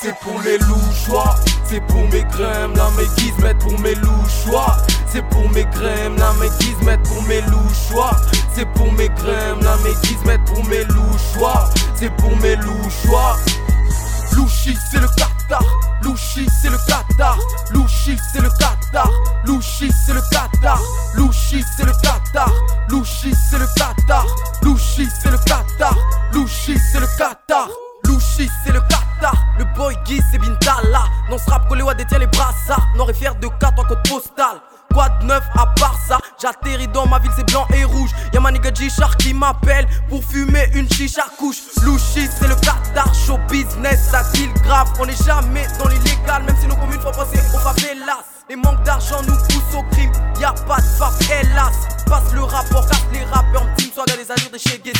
c'est pour les louchois. C'est pour mes grèmes, là mes guises pour mes louchois. C'est pour mes grèmes, là mes guises pour mes louchois. C'est pour mes grèmes, là mes guises pour mes louchois. C'est pour mes louchois. Louchi, c'est le Qatar. Louchi, c'est le Qatar. Louchi, c'est le Qatar. Louchi, c'est le Qatar. Louchi, c'est le Qatar. Louchi, c'est le Qatar. Louchi, c'est le Qatar. Louchi, c'est le Qatar. Louchi, c'est le Qatar. Le boy Guy, c'est Bintala. Non, ce rap collé détient les brassards. Noir et fier de 4 en code postal. Quoi de neuf à part ça? J'atterris dans ma ville, c'est blanc et rouge. Y'a ma nigga qui m'appelle pour fumer une chicha couche. Louchi, c'est le Qatar, show business, ça deal grave. On est jamais dans l'illégal, même si nos communes font penser aux favelas. Les manques d'argent nous poussent au crime, y'a pas de faf, hélas. Passe le rapport, casse les rappeurs, team, soit dans les allures de chez Gay.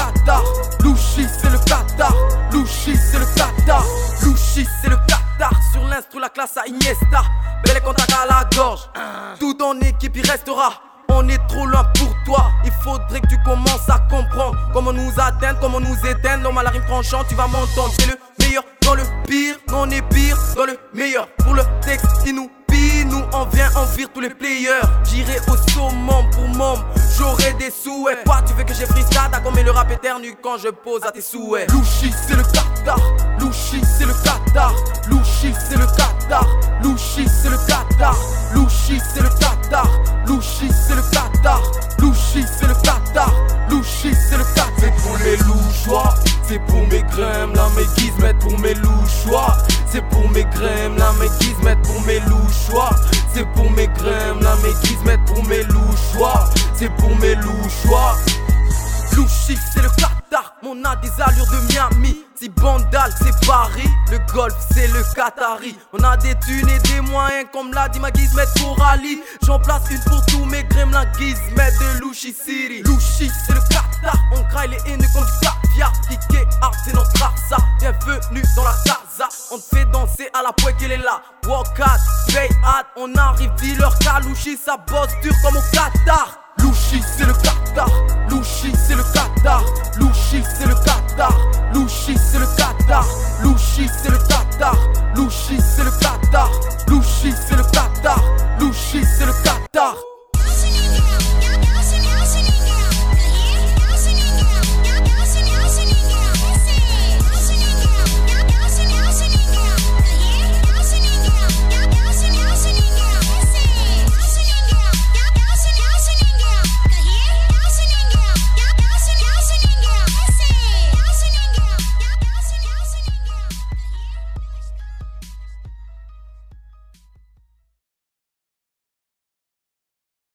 Qatar. Louchi, c'est le Qatar. Louchi, c'est le Qatar. Louchi, c'est le Qatar. Sur l'instru, la classe à Iniesta. Belle contact à la gorge. Tout en équipe, il restera. On est trop loin pour toi. Il faudrait que tu commences à comprendre comment nous atteindre, comment nous éteindre. Normal, la rime tranchant, tu vas m'entendre. C'est le meilleur dans le pire. On est pire dans le meilleur. Pour le texte qui nous pille, nous on vient en vire tous les players. J'irai au saumon. Des souhaits. Quoi, tu veux que j'ai freestyle T'as combien le rap éternu quand je pose à tes souhaits. Louchi, c'est le Qatar. Louchi, c'est le Qatar. Louchi, c'est le Qatar. Louchi, c'est le Qatar. Louchi, c'est le Qatar. Louchi, c'est le Qatar. Louchi, c'est le Qatar. Louchi, c'est le Qatar. C'est pour les louchois. C'est pour mes grèmes, là mes guises pour mes louchois. C'est pour mes grèmes, là mes guises pour mes louchois. Des allures de Miami. Si Bandal, c'est Paris, le golf, c'est le Qatari. On a des thunes et des moyens, comme l'a dit ma Gizmet pour Ali. J'en place une pour tous mes gremlins Gizmet de Louchi City. Louchi, c'est le Qatar, on graille les haines comme du caviar. Kické art, c'est notre ça. Bienvenue dans la casa, on te fait danser à la poêle qu'elle est là. Walk out, pay on arrive, dis leur Louchi, ça bosse dur comme au Qatar. Louchi, c'est le Qatar. Louchi, c'est le Qatar. Louchi, c'est le Qatar. Louchi, c'est le Qatar. Louchi, c'est le Qatar.